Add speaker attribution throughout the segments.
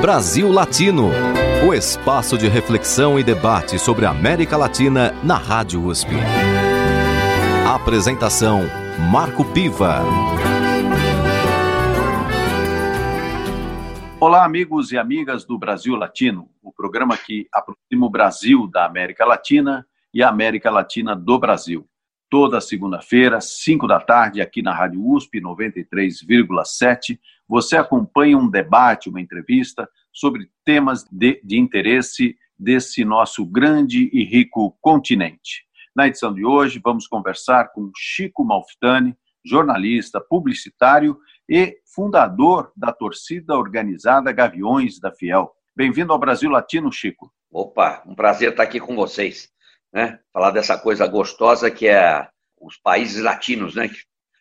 Speaker 1: Brasil Latino, o espaço de reflexão e debate sobre a América Latina na Rádio USP. Apresentação Marco Piva.
Speaker 2: Olá, amigos e amigas do Brasil Latino, o programa que aproxima o Brasil da América Latina e a América Latina do Brasil. Toda segunda-feira, 5 da tarde, aqui na Rádio USP 93,7, você acompanha um debate, uma entrevista sobre temas de, de interesse desse nosso grande e rico continente. Na edição de hoje, vamos conversar com Chico Malfitani, jornalista, publicitário e fundador da torcida organizada Gaviões da Fiel. Bem-vindo ao Brasil Latino, Chico.
Speaker 3: Opa, um prazer estar aqui com vocês né? Falar dessa coisa gostosa que é os países latinos, né?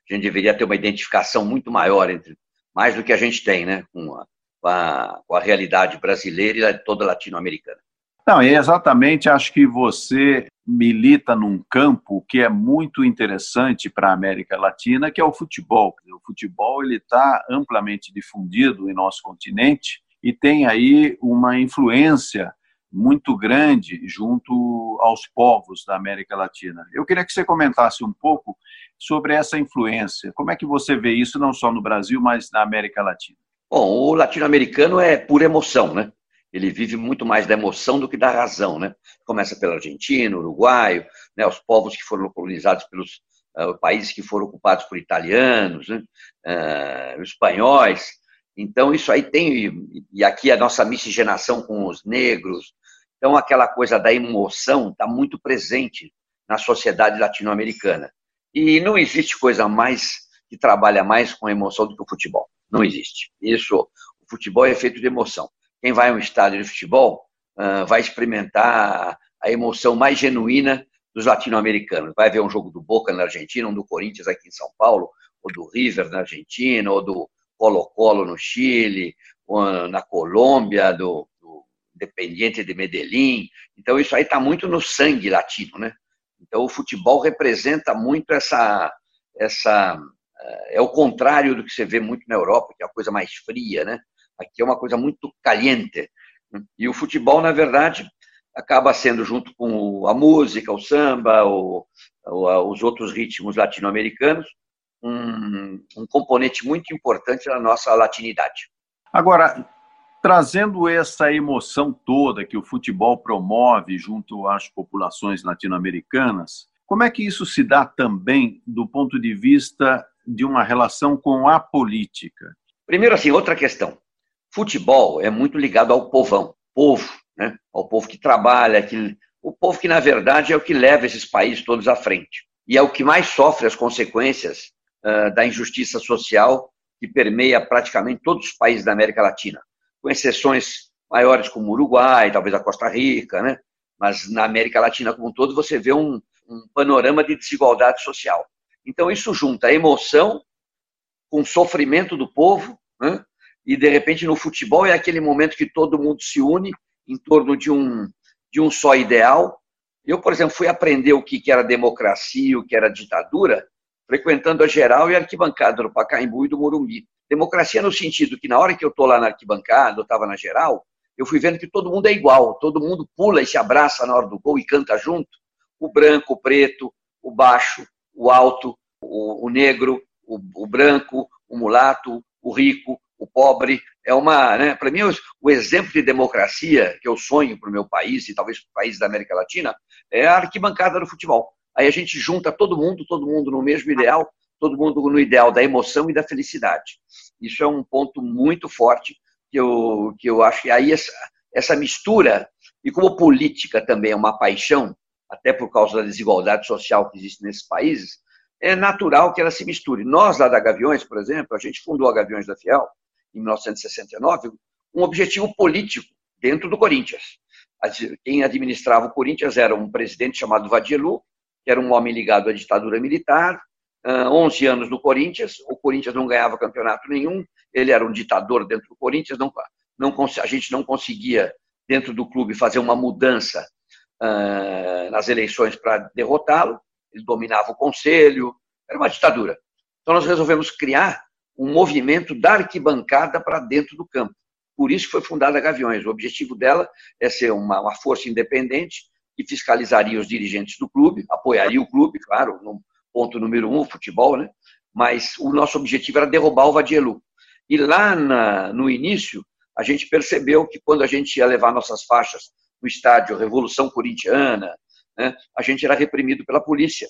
Speaker 3: Que a gente deveria ter uma identificação muito maior entre mais do que a gente tem, né? Com a, com a, com a realidade brasileira e toda latino-americana.
Speaker 2: Não, é exatamente, acho que você milita num campo que é muito interessante para a América Latina, que é o futebol. O futebol ele está amplamente difundido em nosso continente e tem aí uma influência muito grande junto aos povos da América Latina. Eu queria que você comentasse um pouco sobre essa influência. Como é que você vê isso não só no Brasil, mas na América Latina?
Speaker 3: Bom, o latino-americano é pura emoção, né? Ele vive muito mais da emoção do que da razão, né? Começa pelo argentino, uruguaio, né? Os povos que foram colonizados pelos uh, países que foram ocupados por italianos, né? uh, espanhóis. Então, isso aí tem, e aqui a nossa miscigenação com os negros, então, aquela coisa da emoção está muito presente na sociedade latino-americana. E não existe coisa mais que trabalha mais com emoção do que o futebol. Não existe. Isso, o futebol é feito de emoção. Quem vai a um estádio de futebol uh, vai experimentar a emoção mais genuína dos latino-americanos. Vai ver um jogo do Boca na Argentina, um do Corinthians aqui em São Paulo, ou do River na Argentina, ou do Colo-Colo no Chile, na Colômbia, do, Independiente de Medellín. Então, isso aí está muito no sangue latino, né? Então, o futebol representa muito essa. essa eh, é o contrário do que você vê muito na Europa, que é a coisa mais fria, né? Aqui é uma coisa muito caliente. E o futebol, na verdade, acaba sendo, junto com a música, o samba, o, os outros ritmos latino-americanos, um, um componente muito importante na nossa latinidade.
Speaker 2: Agora, trazendo essa emoção toda que o futebol promove junto às populações latino-americanas, como é que isso se dá também do ponto de vista de uma relação com a política?
Speaker 3: Primeiro, assim, outra questão. Futebol é muito ligado ao povão, povo, né? ao povo que trabalha, que, o povo que, na verdade, é o que leva esses países todos à frente. E é o que mais sofre as consequências uh, da injustiça social que permeia praticamente todos os países da América Latina com exceções maiores como o Uruguai, talvez a Costa Rica, né? mas na América Latina como um todo você vê um, um panorama de desigualdade social. Então isso junta a emoção com o sofrimento do povo, né? e de repente no futebol é aquele momento que todo mundo se une em torno de um, de um só ideal. Eu, por exemplo, fui aprender o que era democracia, o que era ditadura, frequentando a geral e a arquibancada do Pacaembu e do Morumbi. Democracia no sentido que na hora que eu estou lá na arquibancada, eu estava na geral, eu fui vendo que todo mundo é igual, todo mundo pula e se abraça na hora do gol e canta junto. O branco, o preto, o baixo, o alto, o, o negro, o, o, branco, o mulato, o rico, o pobre. É uma, né, para mim, o, exemplo de democracia que eu sonho para o meu país e talvez para o país da América Latina é a arquibancada do futebol. Aí a gente junta todo mundo, todo mundo no mesmo ideal, todo mundo no ideal da emoção e da felicidade. Isso é um ponto muito forte que eu, que eu acho que aí essa, essa mistura, e como política também é uma paixão, até por causa da desigualdade social que existe nesses países, é natural que ela se misture. Nós, lá da Gaviões, por exemplo, a gente fundou a Gaviões da Fiel em 1969, um objetivo político dentro do Corinthians. Quem administrava o Corinthians era um presidente chamado Vadielu, que era um homem ligado à ditadura militar, 11 ah, anos no Corinthians, o Corinthians não ganhava campeonato nenhum, ele era um ditador dentro do Corinthians, não, não, a gente não conseguia, dentro do clube, fazer uma mudança uh, nas eleições para derrotá-lo, ele dominava o conselho, era uma ditadura. Então nós resolvemos criar um movimento da arquibancada para dentro do campo, Por isso foi fundada a Gaviões. O objetivo dela é ser uma, uma força independente que fiscalizaria os dirigentes do clube, apoiaria o clube, claro, no ponto número um, futebol, né? Mas o nosso objetivo era derrubar o Vadielu. E lá na, no início, a gente percebeu que quando a gente ia levar nossas faixas no estádio Revolução Corintiana, né, a gente era reprimido pela polícia.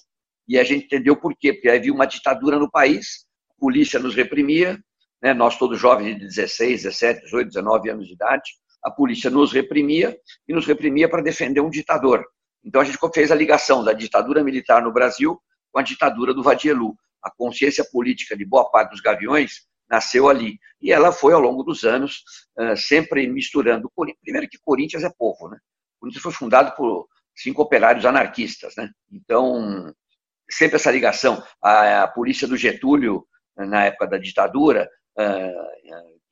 Speaker 3: E a gente entendeu por quê, porque havia uma ditadura no país, a polícia nos reprimia, né, nós todos jovens de 16, 17, 18, 19 anos de idade, a polícia nos reprimia e nos reprimia para defender um ditador. Então a gente fez a ligação da ditadura militar no Brasil com a ditadura do Vadielu. A consciência política de boa parte dos gaviões nasceu ali. E ela foi, ao longo dos anos, sempre misturando. Primeiro que Corinthians é povo, né? Corinthians foi fundado por cinco operários anarquistas, né? Então, sempre essa ligação. A, polícia do Getúlio, na época da ditadura,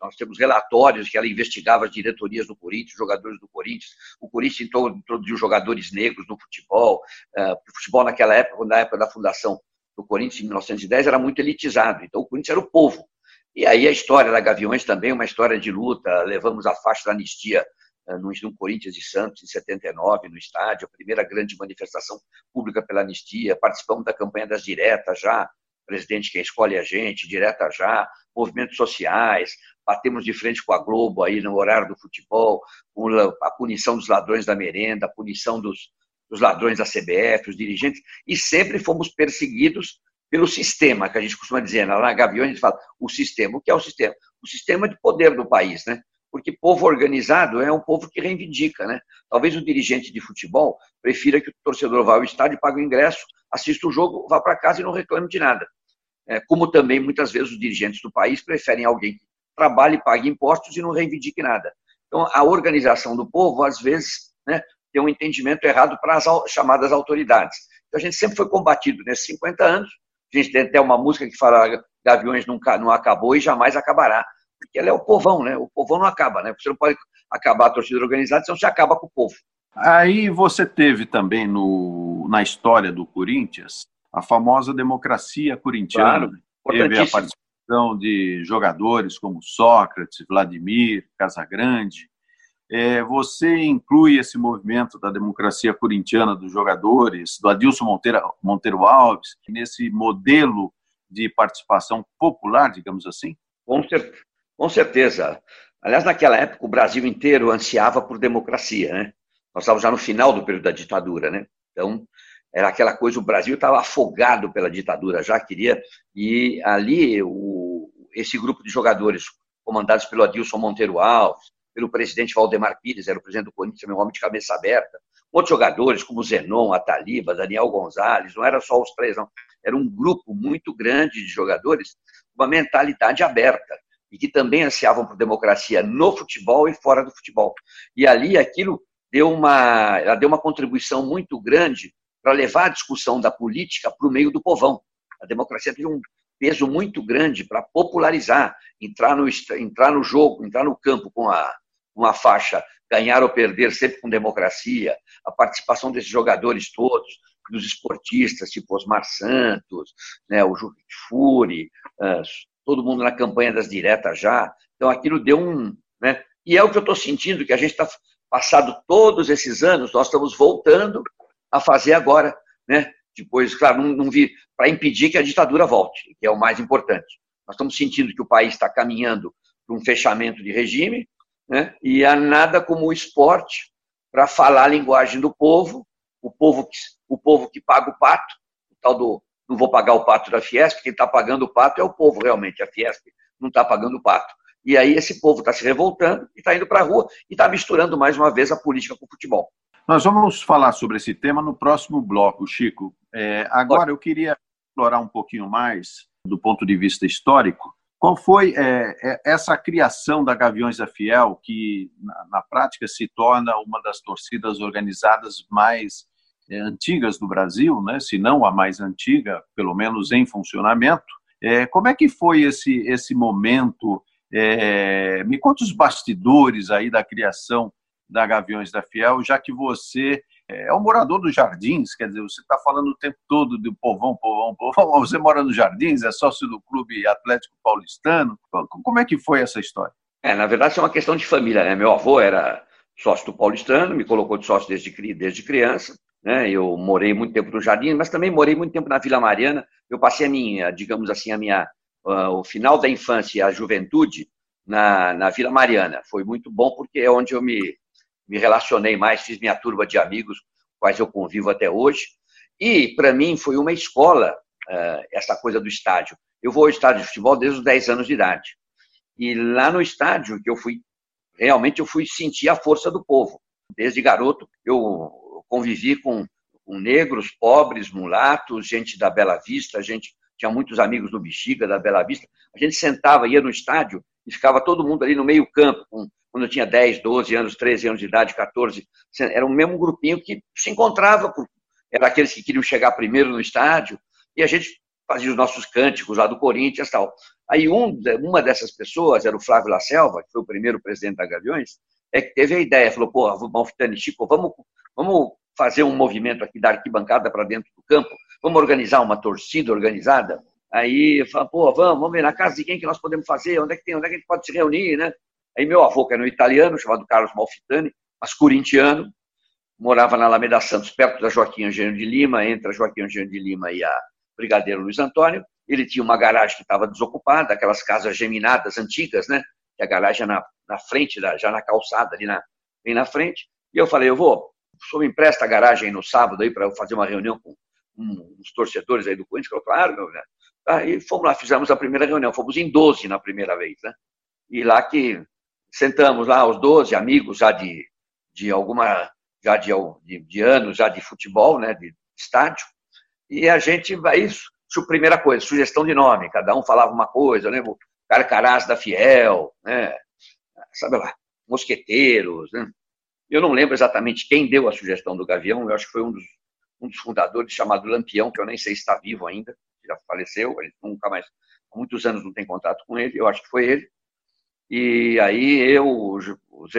Speaker 3: nós temos relatórios que ela investigava as diretorias do Corinthians, jogadores do Corinthians. O Corinthians introduziu jogadores negros no futebol. O futebol naquela época, na época da fundação do Corinthians, em 1910, era muito elitizado. Então, o Corinthians era o povo. E aí a história da Gaviões também, uma história de luta. Levamos a faixa da anistia eh, no, Corinthians e Santos, em 79, no estádio, a primeira grande manifestação pública pela anistia. Participamos da campanha das diretas já, presidente quem escolhe a gente, direta já, movimentos sociais, batemos de frente com a Globo aí no horário do futebol, com a punição dos ladrões da merenda, a punição dos, dos ladrões da CBF, os dirigentes, e sempre fomos perseguidos pelo sistema, que a gente costuma dizer, na Gaviões a gente fala o sistema. O que é o sistema? O sistema de poder do país, né? Porque povo organizado é um povo que reivindica, né? Talvez o dirigente de futebol prefira que o torcedor vá ao estádio, pague o ingresso, assista o jogo, vá para casa e não reclame de nada. É, como também, muitas vezes, os dirigentes do país preferem alguém que trabalhe, pague impostos e não reivindique nada. Então, a organização do povo, às vezes, né, tem um entendimento errado para as chamadas autoridades. Então, a gente sempre foi combatido nesses 50 anos, a gente tem até uma música que fala Gaviões nunca não acabou e jamais acabará. Porque ela é o povão, né? O povão não acaba, né? Você não pode acabar a torcida organizada, senão você acaba com o povo.
Speaker 2: Aí você teve também no, na história do Corinthians a famosa democracia corintiana. Claro, teve a participação de jogadores como Sócrates, Vladimir, Casagrande, é, você inclui esse movimento da democracia corintiana dos jogadores, do Adilson Monteiro, Monteiro Alves, nesse modelo de participação popular, digamos assim?
Speaker 3: Com, cer com certeza. Aliás, naquela época, o Brasil inteiro ansiava por democracia, né? Nós estávamos já no final do período da ditadura, né? Então, era aquela coisa, o Brasil estava afogado pela ditadura, já queria, e ali o, esse grupo de jogadores, comandados pelo Adilson Monteiro Alves, pelo presidente Valdemar Pires, era o presidente do Corinthians, meu homem de cabeça aberta. Outros jogadores, como Zenon, Ataliba, Daniel Gonzalez, não era só os três, não. Era um grupo muito grande de jogadores, uma mentalidade aberta, e que também ansiavam por democracia no futebol e fora do futebol. E ali aquilo deu uma, ela deu uma contribuição muito grande para levar a discussão da política para o meio do povão. A democracia teve um peso muito grande para popularizar, entrar no, entrar no jogo, entrar no campo com a, uma faixa ganhar ou perder sempre com democracia, a participação desses jogadores todos, dos esportistas, tipo Osmar Santos, né, o Juque Furi, uh, todo mundo na campanha das diretas já. Então aquilo deu um. Né, e é o que eu estou sentindo, que a gente está, passado todos esses anos, nós estamos voltando a fazer agora. Né? Depois, claro, não, não vi para impedir que a ditadura volte, que é o mais importante. Nós estamos sentindo que o país está caminhando para um fechamento de regime, né? e há nada como o esporte para falar a linguagem do povo, o povo que, o povo que paga o pato, o tal do não vou pagar o pato da Fiesp, quem está pagando o pato é o povo realmente, a Fiesp não está pagando o pato. E aí esse povo está se revoltando e está indo para a rua e está misturando mais uma vez a política com o futebol.
Speaker 2: Nós vamos falar sobre esse tema no próximo bloco, Chico. É, agora eu queria explorar um pouquinho mais do ponto de vista histórico qual foi é, é, essa criação da Gaviões da Fiel, que na, na, prática se torna uma das torcidas organizadas mais é, antigas do Brasil, né? se não a mais antiga, pelo menos em funcionamento? É, como é que foi esse, esse momento? É, me conta os bastidores aí da criação da Gaviões da Fiel, já que você é um morador dos jardins, quer dizer, você está falando o tempo todo do povão, povão, povão. Você mora nos jardins, é sócio do Clube Atlético Paulistano. Como é que foi essa história?
Speaker 3: É, na verdade, isso é uma questão de família, né? Meu avô era sócio do Paulistano, me colocou de sócio desde, desde criança, né? Eu morei muito tempo no Jardim, mas também morei muito tempo na Vila Mariana. Eu passei a minha, digamos assim, a minha, uh, o final da infância e a juventude na, na Vila Mariana. Foi muito bom porque é onde eu me, me relacionei mais, fiz minha turma de amigos, quais eu convivo até hoje. E, para mim, foi uma escola uh, essa coisa do estádio. Eu vou ao estádio de futebol desde os 10 anos de idade. E lá no estádio que eu fui, realmente eu fui sentir a força do povo. Desde garoto, eu convivi com, com negros, pobres, mulatos, gente da Bela Vista, gente tinha muitos amigos do Bexiga, da Bela Vista. A gente sentava, ia no estádio e ficava todo mundo ali no meio campo, com, quando eu tinha 10, 12 anos, 13 anos de idade, 14. Era o mesmo grupinho que se encontrava, era aqueles que queriam chegar primeiro no estádio, e a gente fazia os nossos cânticos lá do Corinthians tal. Aí um, uma dessas pessoas, era o Flávio La Selva, que foi o primeiro presidente da Gaviões, é que teve a ideia, falou, pô, Malfitani, Chico, vamos, vamos fazer um movimento aqui da arquibancada para dentro do campo, vamos organizar uma torcida organizada. Aí fala, pô, vamos, vamos ver na casa de quem que nós podemos fazer, onde é que tem, onde é que a gente pode se reunir, né? Aí meu avô, que era um italiano, chamado Carlos Malfitani, mas corintiano, morava na Alameda Santos, perto da Joaquim Angênio de Lima, entre a Joaquim Angênio de Lima e a Brigadeiro Luiz Antônio. Ele tinha uma garagem que estava desocupada, aquelas casas geminadas antigas, né? Que a garagem é na, na frente, já na calçada, ali na, bem na frente. E eu falei, eu vou, o me empresta a garagem no sábado aí para eu fazer uma reunião com uns torcedores aí do Corinthians? Eu, claro, meu, né? Aí fomos lá, fizemos a primeira reunião, fomos em 12 na primeira vez, né? E lá que sentamos lá, os 12 amigos já de, de alguma, já de, de, de anos, já de futebol, né? De estádio. E a gente vai, isso, primeira coisa, sugestão de nome, cada um falava uma coisa, né? O Carcarás da Fiel, né? Sabe lá, Mosqueteiros, né? Eu não lembro exatamente quem deu a sugestão do Gavião, eu acho que foi um dos, um dos fundadores chamado Lampião, que eu nem sei se está vivo ainda, já faleceu, ele nunca mais, há muitos anos não tem contato com ele, eu acho que foi ele. E aí eu, os, os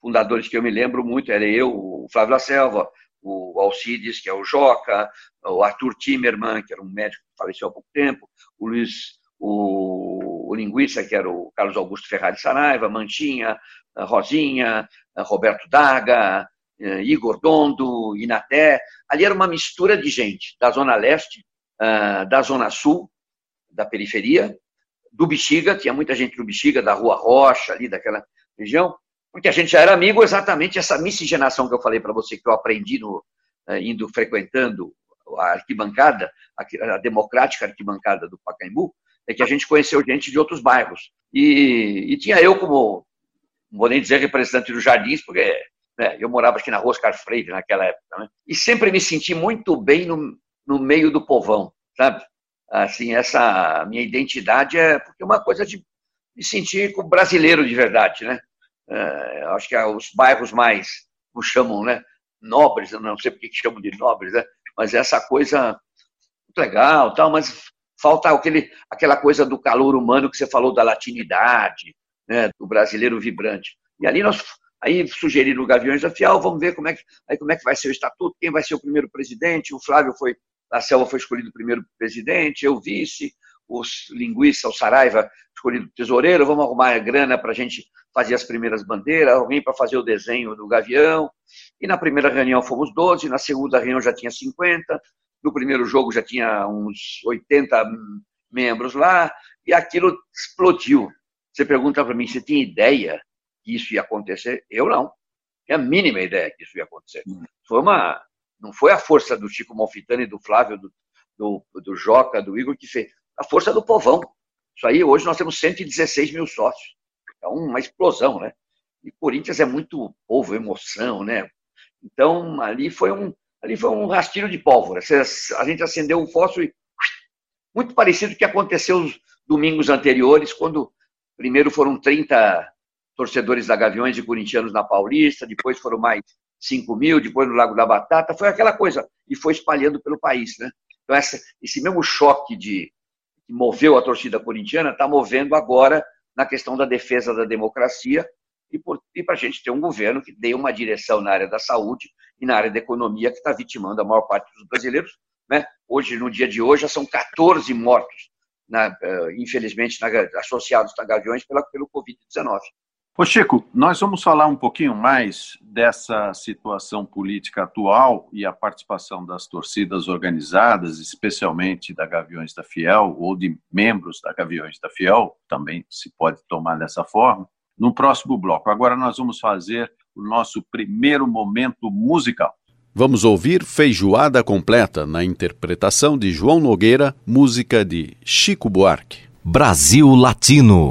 Speaker 3: fundadores que eu me lembro muito, era eu, o Flávio La Selva, o Alcides, que é o Joca, o Arthur Timerman, que era um médico que faleceu há pouco tempo, o Luiz, o, o linguista, que era o Carlos Augusto Ferrari Saraiva, Manchinha, Rosinha, Roberto Daga, eh, Igor Dondo, Inaté. Ali era uma mistura de gente da Zona Leste, ah, da Zona Sul, da periferia, do Bexiga, tinha muita gente do Bexiga, da Rua Rocha, ali daquela região, porque a gente já era amigo exatamente essa miscigenação que eu falei para você, que eu aprendi no, eh, indo frequentando a arquibancada, a, democrática arquibancada do Pacaembu, é que a gente conheceu gente de outros bairros. E, e tinha eu como, não vou nem dizer representante dos Jardins, porque né, eu morava aqui na Rua Oscar Freire naquela época, né? e sempre me senti muito bem no, no meio do povão, sabe? Assim, essa minha identidade é porque é uma coisa de me sentir como brasileiro de verdade, né? É, acho que os bairros mais, como chamam, né? Nobres, não sei porque que chamam de nobres, né? Mas essa coisa muito legal, tal, mas falta aquele, aquela coisa do calor humano que você falou da latinidade, né? Do brasileiro vibrante. E ali nós aí sugeriram o Gaviões da Fial, vamos ver como é que aí como é que vai ser o estatuto, quem vai ser o primeiro presidente. O Flávio foi Selva foi escolhido o primeiro presidente, eu vice, os linguistas, o Saraiva escolhido tesoureiro, vamos arrumar a grana para a gente fazer as primeiras bandeiras, alguém para fazer o desenho do gavião. E na primeira reunião fomos 12, na segunda reunião já tinha 50, no primeiro jogo já tinha uns 80 membros lá, e aquilo explodiu. Você pergunta para mim, você tinha ideia que isso ia acontecer? Eu não. Tinha a mínima ideia que isso ia acontecer. Hum. Foi uma, não foi a força do Chico Malfitani, do Flávio, do, do, do Joca, do Igor que fez. A força do povão. Isso aí, hoje nós temos 116 mil sócios. É uma explosão, né? E Corinthians é muito povo, emoção, né? Então, ali foi um, ali foi um rastilho de pólvora. A gente acendeu um fósforo e... Muito parecido com o que aconteceu os domingos anteriores, quando primeiro foram 30 torcedores da Gaviões e corintianos na Paulista, depois foram mais 5 mil, depois no Lago da Batata, foi aquela coisa, e foi espalhando pelo país. Né? Então, essa, esse mesmo choque de, que moveu a torcida corintiana está movendo agora na questão da defesa da democracia e, para a gente ter um governo que dê uma direção na área da saúde e na área da economia que está vitimando a maior parte dos brasileiros. Né? Hoje, no dia de hoje, já são 14 mortos na, infelizmente, na, associados a Gaviões pela, pelo Covid-19.
Speaker 2: Ô Chico, nós vamos falar um pouquinho mais dessa situação política atual e a participação das torcidas organizadas, especialmente da Gaviões da Fiel, ou de membros da Gaviões da Fiel, também se pode tomar dessa forma, no próximo bloco. Agora nós vamos fazer o nosso primeiro momento musical.
Speaker 1: Vamos ouvir Feijoada Completa na interpretação de João Nogueira, música de Chico Buarque. Brasil Latino.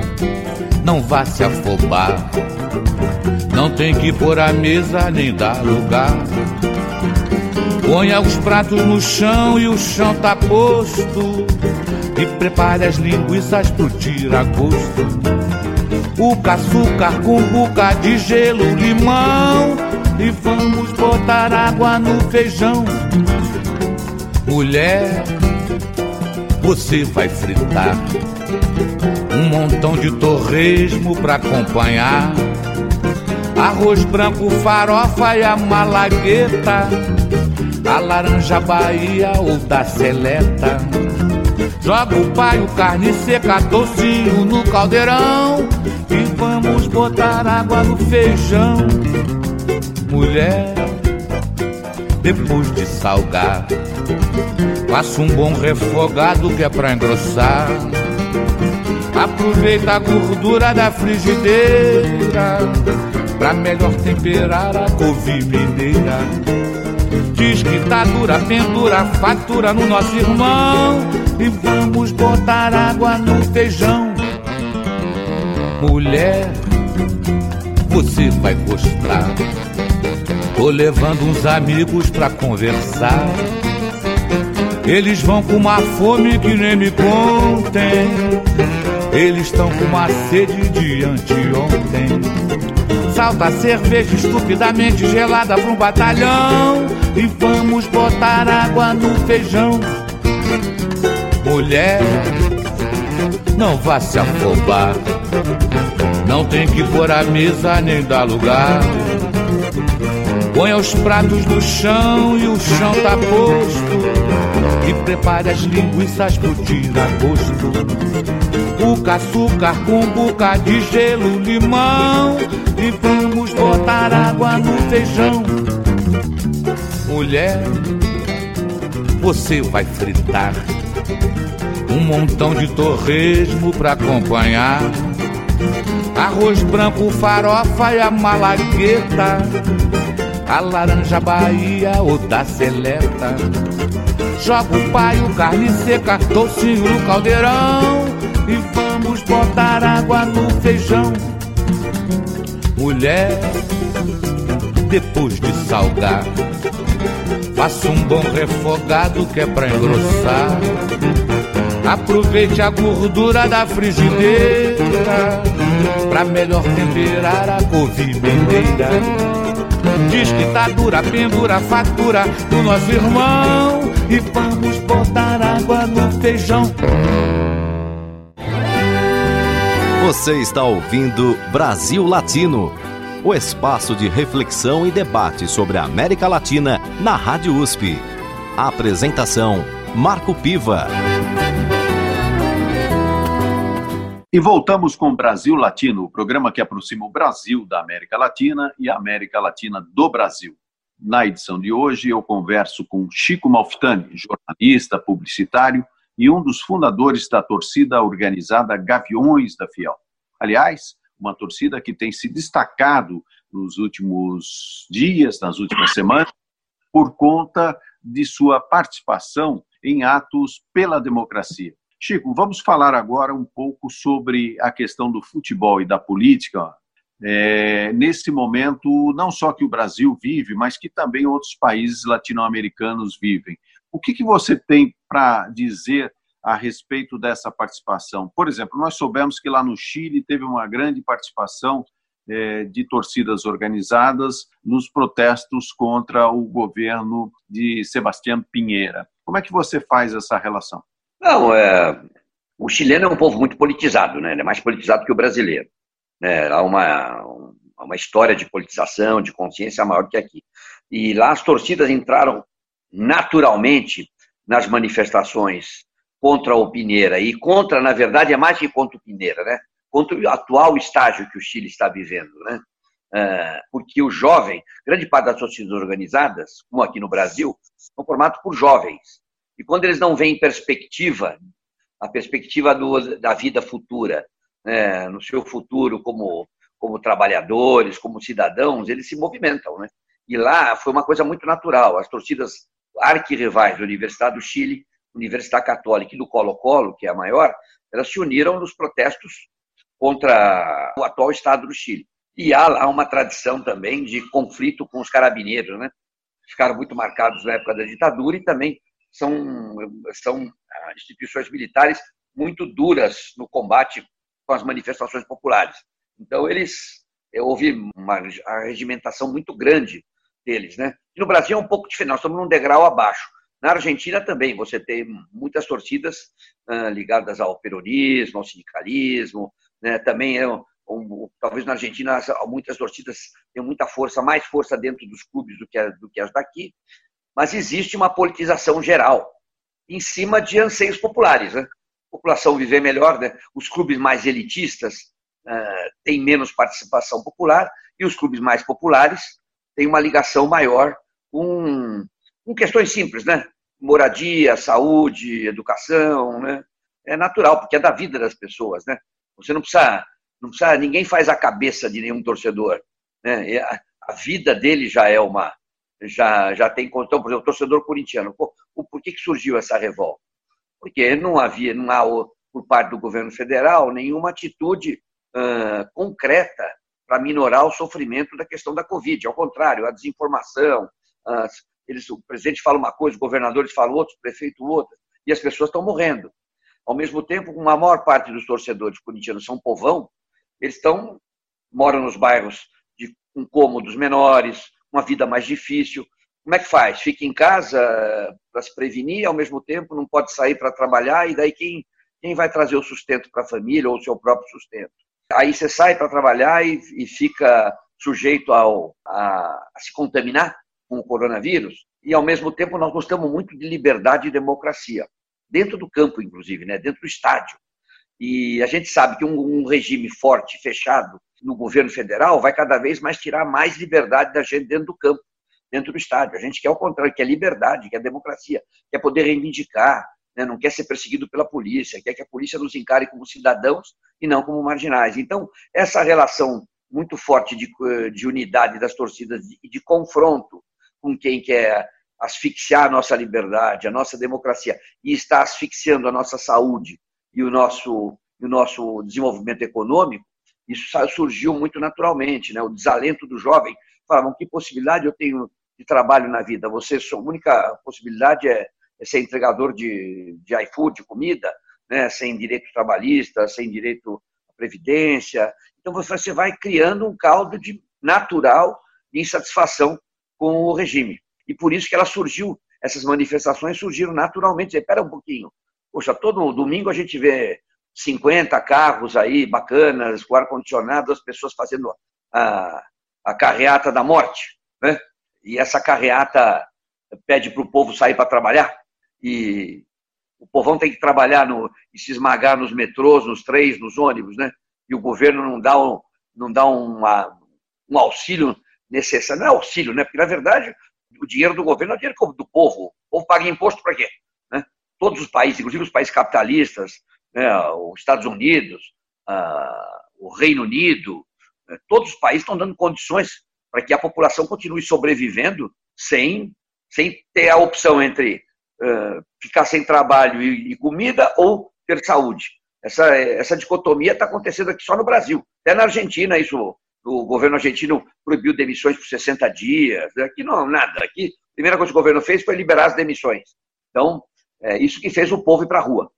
Speaker 4: não vá se afobar. Não tem que pôr a mesa nem dar lugar. Ponha os pratos no chão e o chão tá posto. E prepare as linguiças pro tira-gosto. O açúcar com buca de gelo, limão. E vamos botar água no feijão. Mulher, você vai fritar um montão de torresmo pra acompanhar. Arroz branco, farofa e a malagueta. A laranja Bahia ou da seleta. Joga o paio, carne seca, docinho no caldeirão. E vamos botar água no feijão. Mulher, depois de salgar, faça um bom refogado que é pra engrossar. Aproveita a gordura da frigideira Pra melhor temperar a couve mineira. Diz que tá dura, pendura, fatura no nosso irmão. E vamos botar água no feijão. Mulher, você vai gostar. Tô levando uns amigos pra conversar. Eles vão com uma fome que nem me contem eles estão com uma sede de anteontem. Salta cerveja estupidamente gelada pra um batalhão. E vamos botar água no feijão. Mulher, não vá se afobar. Não tem que pôr a mesa nem dar lugar. Ponha os pratos no chão e o chão tá posto. E prepare as linguiças pro tira-gosto buca, açúcar com buca de gelo, limão. E vamos botar água no feijão. Mulher, você vai fritar um montão de torresmo pra acompanhar. Arroz branco, farofa e a malagueta. A laranja Bahia ou da seleta. Joga o paio, carne seca, docinho no caldeirão vamos botar água no feijão. Mulher, depois de salgar, faça um bom refogado que é pra engrossar. Aproveite a gordura da frigideira pra melhor temperar a couve mineira. Diz que tá dura, pendura, fatura do nosso irmão e vamos botar água no feijão.
Speaker 1: Você está ouvindo Brasil Latino, o espaço de reflexão e debate sobre a América Latina na Rádio USP. A apresentação: Marco Piva.
Speaker 2: E voltamos com Brasil Latino, o programa que aproxima o Brasil da América Latina e a América Latina do Brasil. Na edição de hoje, eu converso com Chico Malfitani, jornalista, publicitário e um dos fundadores da torcida organizada Gaviões da Fiel. Aliás, uma torcida que tem se destacado nos últimos dias, nas últimas semanas, por conta de sua participação em atos pela democracia. Chico, vamos falar agora um pouco sobre a questão do futebol e da política. É, nesse momento, não só que o Brasil vive, mas que também outros países latino-americanos vivem. O que, que você tem para dizer a respeito dessa participação. Por exemplo, nós soubemos que lá no Chile teve uma grande participação é, de torcidas organizadas nos protestos contra o governo de Sebastião Pinheira. Como é que você faz essa relação?
Speaker 3: Não, é, o chileno é um povo muito politizado, né? Ele é mais politizado que o brasileiro. Né? Há uma, uma história de politização, de consciência maior que aqui. E lá as torcidas entraram naturalmente nas manifestações contra o Pineira e contra, na verdade, é mais que contra o Pineira, né? Contra o atual estágio que o Chile está vivendo, né? É, porque o jovem, grande parte das torcidas organizadas, como aqui no Brasil, são formadas por jovens. E quando eles não veem perspectiva, a perspectiva do, da vida futura, né? no seu futuro como, como trabalhadores, como cidadãos, eles se movimentam, né? E lá foi uma coisa muito natural. As torcidas arquirrivais da Universidade do Chile Universidade Católica e do Colo-Colo, que é a maior, elas se uniram nos protestos contra o atual Estado do Chile. E há lá uma tradição também de conflito com os carabineiros, né? Ficaram muito marcados na época da ditadura e também são, são ah, instituições militares muito duras no combate com as manifestações populares. Então, eles houve uma regimentação muito grande deles. Né? No Brasil é um pouco diferente, nós estamos num degrau abaixo. Na Argentina também você tem muitas torcidas uh, ligadas ao peronismo, ao sindicalismo, né? também é um, um, talvez na Argentina muitas torcidas têm muita força, mais força dentro dos clubes do que, do que as daqui, mas existe uma politização geral em cima de anseios populares. Né? A população viver melhor, né? os clubes mais elitistas uh, têm menos participação popular e os clubes mais populares têm uma ligação maior com com questões simples, né? Moradia, saúde, educação, né? É natural, porque é da vida das pessoas, né? Você não precisa, não precisa ninguém faz a cabeça de nenhum torcedor, né? A, a vida dele já é uma, já, já tem então, por exemplo, o torcedor corintiano. Pô, por que, que surgiu essa revolta? Porque não havia, não há por parte do governo federal nenhuma atitude uh, concreta para minorar o sofrimento da questão da Covid. Ao contrário, a desinformação, as, eles, o presidente fala uma coisa, os governadores falam outra, o prefeito outra, e as pessoas estão morrendo. Ao mesmo tempo, como a maior parte dos torcedores corintianos são povão, eles estão moram nos bairros de com cômodos menores, uma vida mais difícil. Como é que faz? Fica em casa para se prevenir, ao mesmo tempo não pode sair para trabalhar, e daí quem, quem vai trazer o sustento para a família ou o seu próprio sustento? Aí você sai para trabalhar e, e, fica sujeito ao, a, a se contaminar com o coronavírus, e ao mesmo tempo nós gostamos muito de liberdade e democracia, dentro do campo, inclusive, né? dentro do estádio. E a gente sabe que um, um regime forte, fechado no governo federal, vai cada vez mais tirar mais liberdade da gente dentro do campo, dentro do estádio. A gente quer o contrário, quer liberdade, quer democracia, quer poder reivindicar, né? não quer ser perseguido pela polícia, quer que a polícia nos encare como cidadãos e não como marginais. Então, essa relação muito forte de, de unidade das torcidas e de, de confronto com quem quer asfixiar a nossa liberdade, a nossa democracia, e está asfixiando a nossa saúde e o nosso, o nosso desenvolvimento econômico, isso surgiu muito naturalmente. Né? O desalento do jovem, falavam, que possibilidade eu tenho de trabalho na vida? Você, a única possibilidade é ser entregador de, de iFood, de comida, né? sem direito trabalhista, sem direito à previdência. Então você vai criando um caldo de natural de insatisfação com o regime. E por isso que ela surgiu, essas manifestações surgiram naturalmente. Espera um pouquinho. Poxa, todo domingo a gente vê 50 carros aí bacanas, com ar-condicionado, as pessoas fazendo a, a carreata da morte. Né? E essa carreata pede para o povo sair para trabalhar. E o povão tem que trabalhar no, e se esmagar nos metrôs, nos trens, nos ônibus, né? E o governo não dá um, não dá uma, um auxílio necessário. Não é auxílio, né? Porque, na verdade, o dinheiro do governo é o dinheiro do povo. O povo paga imposto para quê? Né? Todos os países, inclusive os países capitalistas, né? os Estados Unidos, o Reino Unido, né? todos os países estão dando condições para que a população continue sobrevivendo sem, sem ter a opção entre uh, ficar sem trabalho e, e, comida ou ter saúde. Essa, essa dicotomia está acontecendo aqui só no Brasil. Até na Argentina isso o governo argentino proibiu demissões por 60 dias. Aqui não, nada. Aqui, a primeira coisa que o governo fez foi liberar as demissões. Então, é isso que fez o povo ir para a rua.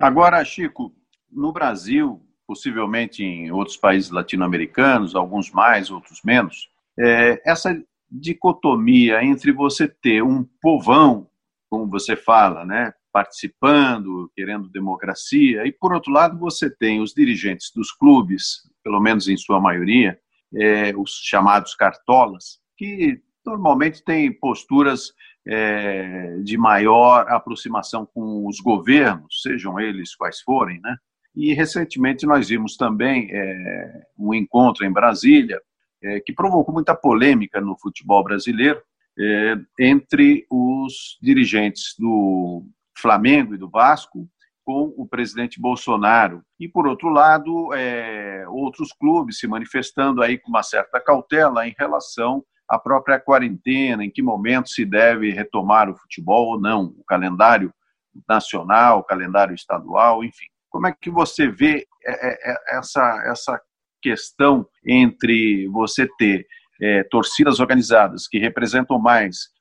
Speaker 2: Agora, Chico, no Brasil, possivelmente em outros países latino-americanos, alguns mais, outros menos, é, essa dicotomia entre você ter um povão, como você fala, né, participando, querendo democracia, e por outro lado você tem os dirigentes dos clubes, pelo menos em sua maioria, é, os chamados cartolas, que normalmente têm posturas é, de maior aproximação com os governos, sejam eles quais forem, né? E recentemente nós vimos também é, um encontro em Brasília é, que provocou muita polêmica no futebol brasileiro é, entre os dirigentes do Flamengo e do Vasco com o presidente Bolsonaro. E, por outro lado, é, outros clubes se manifestando aí com uma certa cautela em relação à própria quarentena, em que momento se deve retomar o futebol ou não, o calendário nacional, o calendário estadual, enfim. Como é que você vê é, é, é, essa, essa questão entre você ter é, torcidas organizadas que representam mais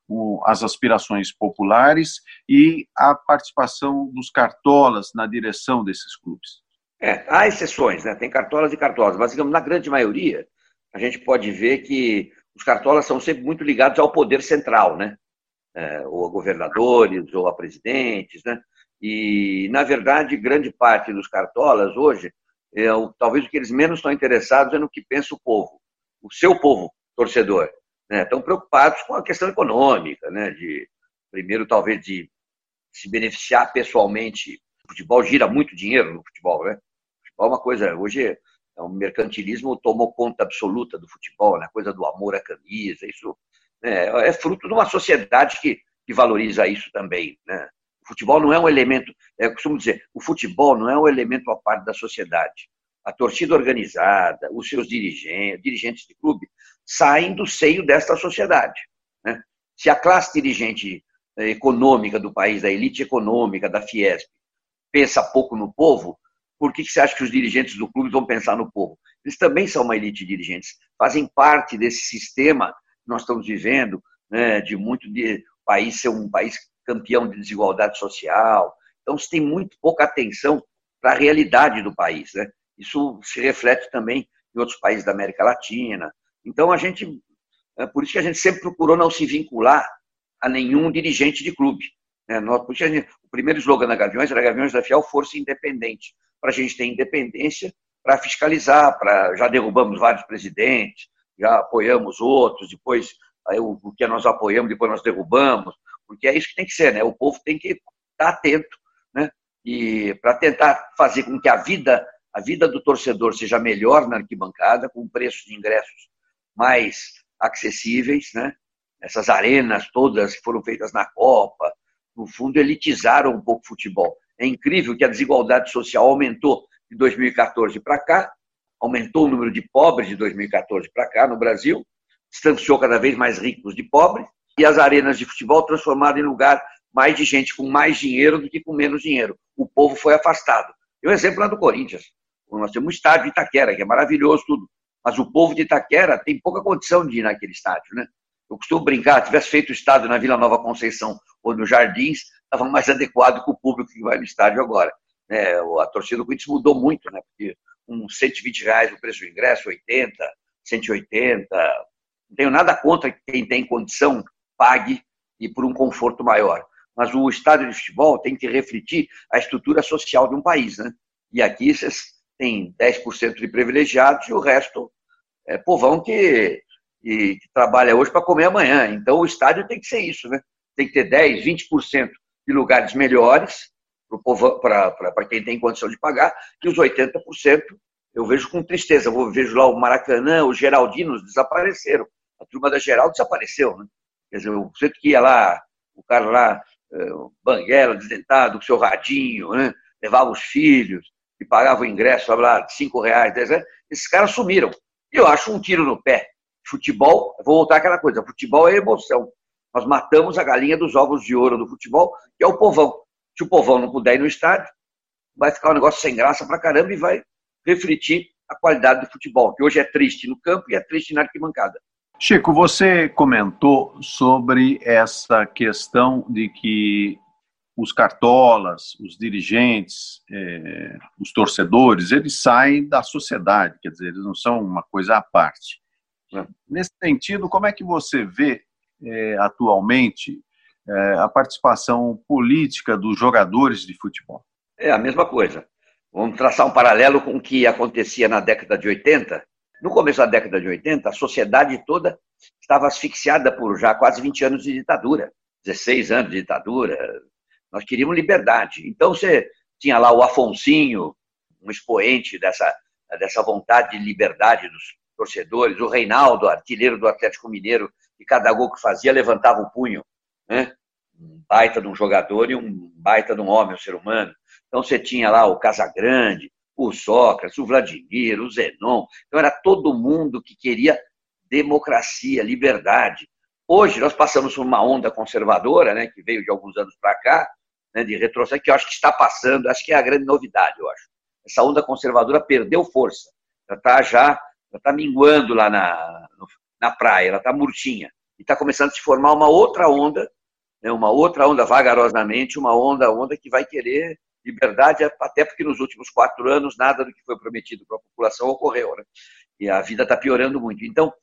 Speaker 2: as aspirações populares e a participação dos cartolas na direção desses clubes?
Speaker 3: É, há exceções, né? tem cartolas e cartolas, mas digamos, na grande maioria, a gente pode ver que os cartolas são sempre muito ligados ao poder central, né? É, ou a governadores, ou a presidentes, né? E, na verdade, grande parte dos cartolas hoje, é, talvez o que eles menos estão interessados é no que pensa o povo, o seu povo torcedor né, estão preocupados com a questão econômica, né, de primeiro talvez de se beneficiar pessoalmente. O futebol gira muito dinheiro no futebol, né? O futebol é uma coisa hoje é um mercantilismo tomou conta absoluta do futebol, né? Coisa do amor à camisa, isso né, é fruto de uma sociedade que, que valoriza isso também, né? O futebol não é um elemento, é, eu costumo dizer, o futebol não é um elemento à parte da sociedade a torcida organizada, os seus dirigentes, dirigentes de clube, saem do seio desta sociedade. Né? Se a classe dirigente eh, econômica do país, da elite econômica, da Fiesp, pensa pouco no povo, por que você acha que os dirigentes do clube vão pensar no povo? Eles também são uma elite de dirigentes, fazem parte desse sistema que nós estamos vivendo, né, de muito de país ser um país campeão de desigualdade social. Então, se tem muito pouca atenção para a realidade do país. Né? Isso se reflete também em outros países da América Latina. Então, a gente, é por isso que a gente sempre procurou não se vincular a nenhum dirigente de clube. Né? Por isso gente, o primeiro slogan da Gaviões era Gaviões da Fiel Força Independente, para a gente ter independência para fiscalizar, para já derrubamos vários presidentes, já apoiamos outros, depois aí, o, o que nós apoiamos, depois nós derrubamos, porque é isso que tem que ser, né? O povo tem que estar atento, né? E para tentar fazer com que a vida a vida do torcedor seja melhor na arquibancada, com preços de ingressos mais acessíveis, né? Essas arenas todas foram feitas na Copa, no fundo, elitizaram um pouco o futebol. É incrível que a desigualdade social aumentou de 2014 para cá, aumentou o número de pobres de 2014 para cá no Brasil, distanciou cada vez mais ricos de pobres, e as arenas de futebol transformaram em lugar mais de gente com mais dinheiro do que com menos dinheiro. O povo foi afastado. E o exemplo lá do Corinthians. Nós temos um estádio de Itaquera, que é maravilhoso tudo. Mas o povo de Itaquera tem pouca condição de ir naquele estádio, né? Eu costumo brincar, se tivesse feito o estádio na Vila Nova Conceição ou nos Jardins, estava mais adequado com o público que vai no estádio agora. É, a torcida do Corinthians mudou muito, né? Porque com 120 reais o preço do ingresso, 80, 180. Não tenho nada contra quem tem condição, pague e por um conforto maior. Mas o estádio de futebol tem que refletir a estrutura social de um país, né? E aqui vocês tem 10% de privilegiados e o resto é povão que, que, que trabalha hoje para comer amanhã. Então o estádio tem que ser isso, né? Tem que ter 10, 20% de lugares melhores para quem tem condição de pagar, e os 80% eu vejo com tristeza. Eu vejo lá o Maracanã, os Geraldinos desapareceram. A turma da Geral desapareceu, né? Quer dizer, o sujeito que ia lá, o cara lá, eh, banguela, desdentado, com seu radinho, né? levava os filhos, que pagavam o ingresso lá 5 reais, 10 reais, esses caras sumiram. E eu acho um tiro no pé. Futebol, vou voltar àquela coisa, futebol é emoção. Nós matamos a galinha dos ovos de ouro do futebol, que é o povão. Se o povão não puder ir no estádio, vai ficar um negócio sem graça pra caramba e vai refletir a qualidade do futebol, que hoje é triste no campo e é triste na arquibancada.
Speaker 2: Chico, você comentou sobre essa questão de que os cartolas, os dirigentes, é, os torcedores, eles saem da sociedade, quer dizer, eles não são uma coisa à parte. É. Nesse sentido, como é que você vê é, atualmente é, a participação política dos jogadores de futebol?
Speaker 3: É a mesma coisa. Vamos traçar um paralelo com o que acontecia na década de 80. No começo da década de 80, a sociedade toda estava asfixiada por já quase 20 anos de ditadura, 16 anos de ditadura. Nós queríamos liberdade. Então você tinha lá o Afonsinho, um expoente dessa, dessa vontade de liberdade dos torcedores, o Reinaldo, artilheiro do Atlético Mineiro, que cada gol que fazia levantava o punho, né? Um baita de um jogador e um baita de um homem, um ser humano. Então você tinha lá o Casagrande, o Sócrates, o Vladimir, o Zenon. Então era todo mundo que queria democracia, liberdade. Hoje nós passamos por uma onda conservadora, né, que veio de alguns anos para cá, né, de retrocesso, que eu acho que está passando, acho que é a grande novidade, eu acho. Essa onda conservadora perdeu força. Ela está já está minguando lá na, na praia, ela está murtinha. E está começando a se formar uma outra onda, né, uma outra onda vagarosamente, uma onda, onda que vai querer liberdade, até porque nos últimos quatro anos nada do que foi prometido para a população ocorreu. Né? E a vida está piorando muito. Então,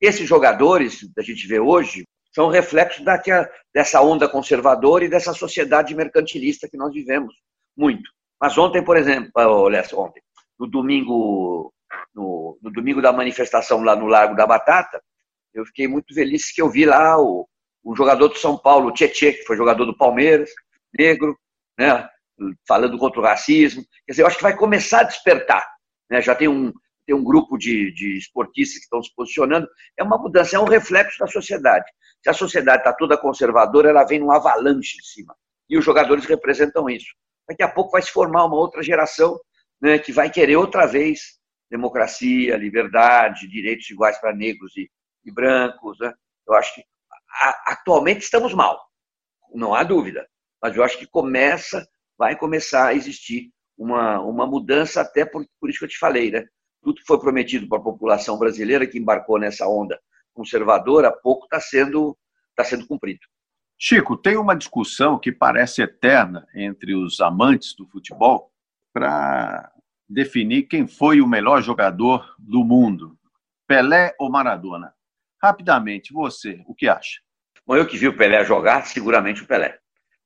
Speaker 3: esses jogadores que a gente vê hoje são reflexos da, dessa onda conservadora e dessa sociedade mercantilista que nós vivemos muito. Mas ontem, por exemplo, olha, ontem, no domingo, no, no domingo da manifestação lá no Largo da Batata, eu fiquei muito feliz que eu vi lá o, o jogador do São Paulo, o Tietê, que foi jogador do Palmeiras, negro, né, falando contra o racismo. Quer dizer, eu acho que vai começar a despertar. Né? Já tem um, tem um grupo de, de esportistas que estão se posicionando. É uma mudança, é um reflexo da sociedade. Se a sociedade está toda conservadora, ela vem num avalanche em cima. E os jogadores representam isso. Daqui a pouco vai se formar uma outra geração né, que vai querer outra vez democracia, liberdade, direitos iguais para negros e, e brancos. Né? Eu acho que a, atualmente estamos mal, não há dúvida. Mas eu acho que começa vai começar a existir uma, uma mudança, até por, por isso que eu te falei, né? Tudo que foi prometido para a população brasileira que embarcou nessa onda conservadora, pouco está sendo, tá sendo cumprido.
Speaker 2: Chico, tem uma discussão que parece eterna entre os amantes do futebol para definir quem foi o melhor jogador do mundo, Pelé ou Maradona. Rapidamente, você, o que acha?
Speaker 3: Bom, eu que vi o Pelé jogar, seguramente o Pelé.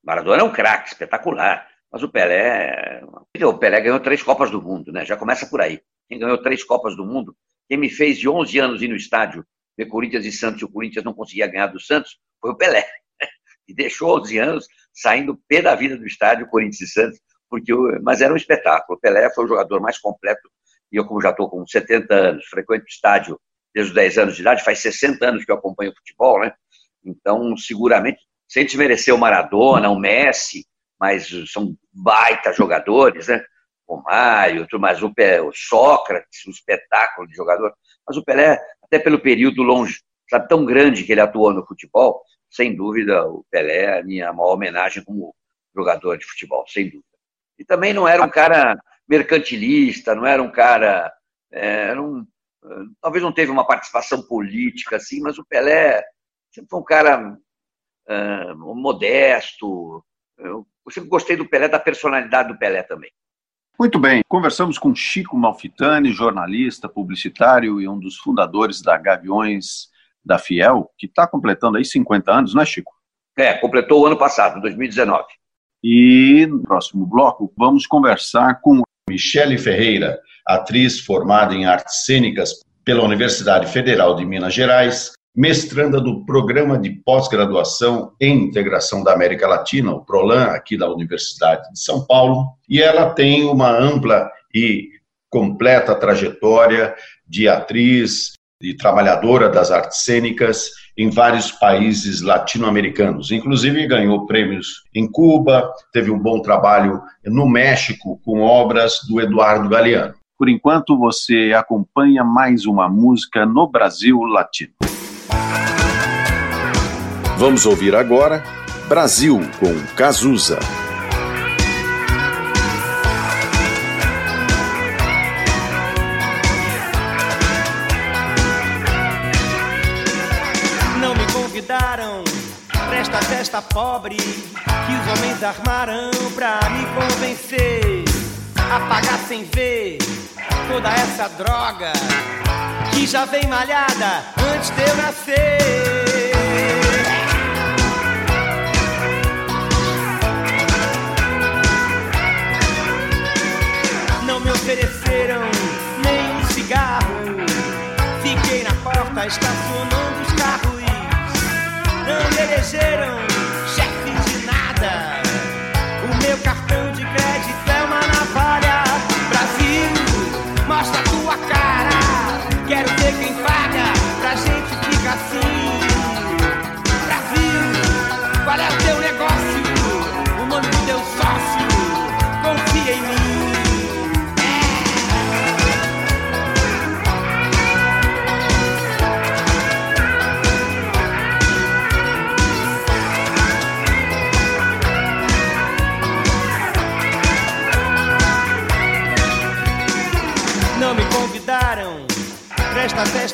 Speaker 3: Maradona é um craque, espetacular. Mas o Pelé. O Pelé ganhou três Copas do Mundo, né? Já começa por aí. Quem ganhou três Copas do Mundo, quem me fez de 11 anos ir no estádio ver Corinthians e Santos e o Corinthians não conseguia ganhar do Santos foi o Pelé. E deixou 11 anos saindo pé da vida do estádio, Corinthians e Santos, porque mas era um espetáculo. O Pelé foi o jogador mais completo. E eu, como já estou com 70 anos, frequento o estádio desde os 10 anos de idade, faz 60 anos que eu acompanho futebol, né? Então, seguramente, sem desmerecer o Maradona, o Messi, mas são baita jogadores, né? O Mário, mas o, o Sócrates, um espetáculo de jogador. Mas o Pelé, até pelo período longe, sabe, tão grande que ele atuou no futebol, sem dúvida, o Pelé é a minha maior homenagem como jogador de futebol, sem dúvida. E também não era um cara mercantilista, não era um cara. É, era um, talvez não teve uma participação política assim, mas o Pelé sempre foi um cara uh, modesto, eu sempre gostei do Pelé, da personalidade do Pelé também.
Speaker 2: Muito bem, conversamos com Chico Malfitani, jornalista, publicitário e um dos fundadores da Gaviões da Fiel, que está completando aí 50 anos, não é, Chico?
Speaker 3: É, completou o ano passado, 2019.
Speaker 2: E no próximo bloco vamos conversar com
Speaker 5: Michele Ferreira, atriz formada em artes cênicas pela Universidade Federal de Minas Gerais, mestranda do Programa de Pós-Graduação em Integração da América Latina, o PROLAN, aqui da Universidade de São Paulo, e ela tem uma ampla e completa trajetória de atriz e trabalhadora das artes cênicas em vários países latino-americanos. Inclusive ganhou prêmios em Cuba, teve um bom trabalho no México com obras do Eduardo Galeano.
Speaker 2: Por enquanto, você acompanha mais uma música no Brasil Latino.
Speaker 1: Vamos ouvir agora Brasil com Cazuza.
Speaker 6: Não me convidaram para esta festa pobre que os homens armarão pra me convencer. Apagar sem ver toda essa droga que já vem malhada antes de eu nascer. Ofereceram nem um cigarro. Fiquei na porta estacionando os carros. Não me elegeram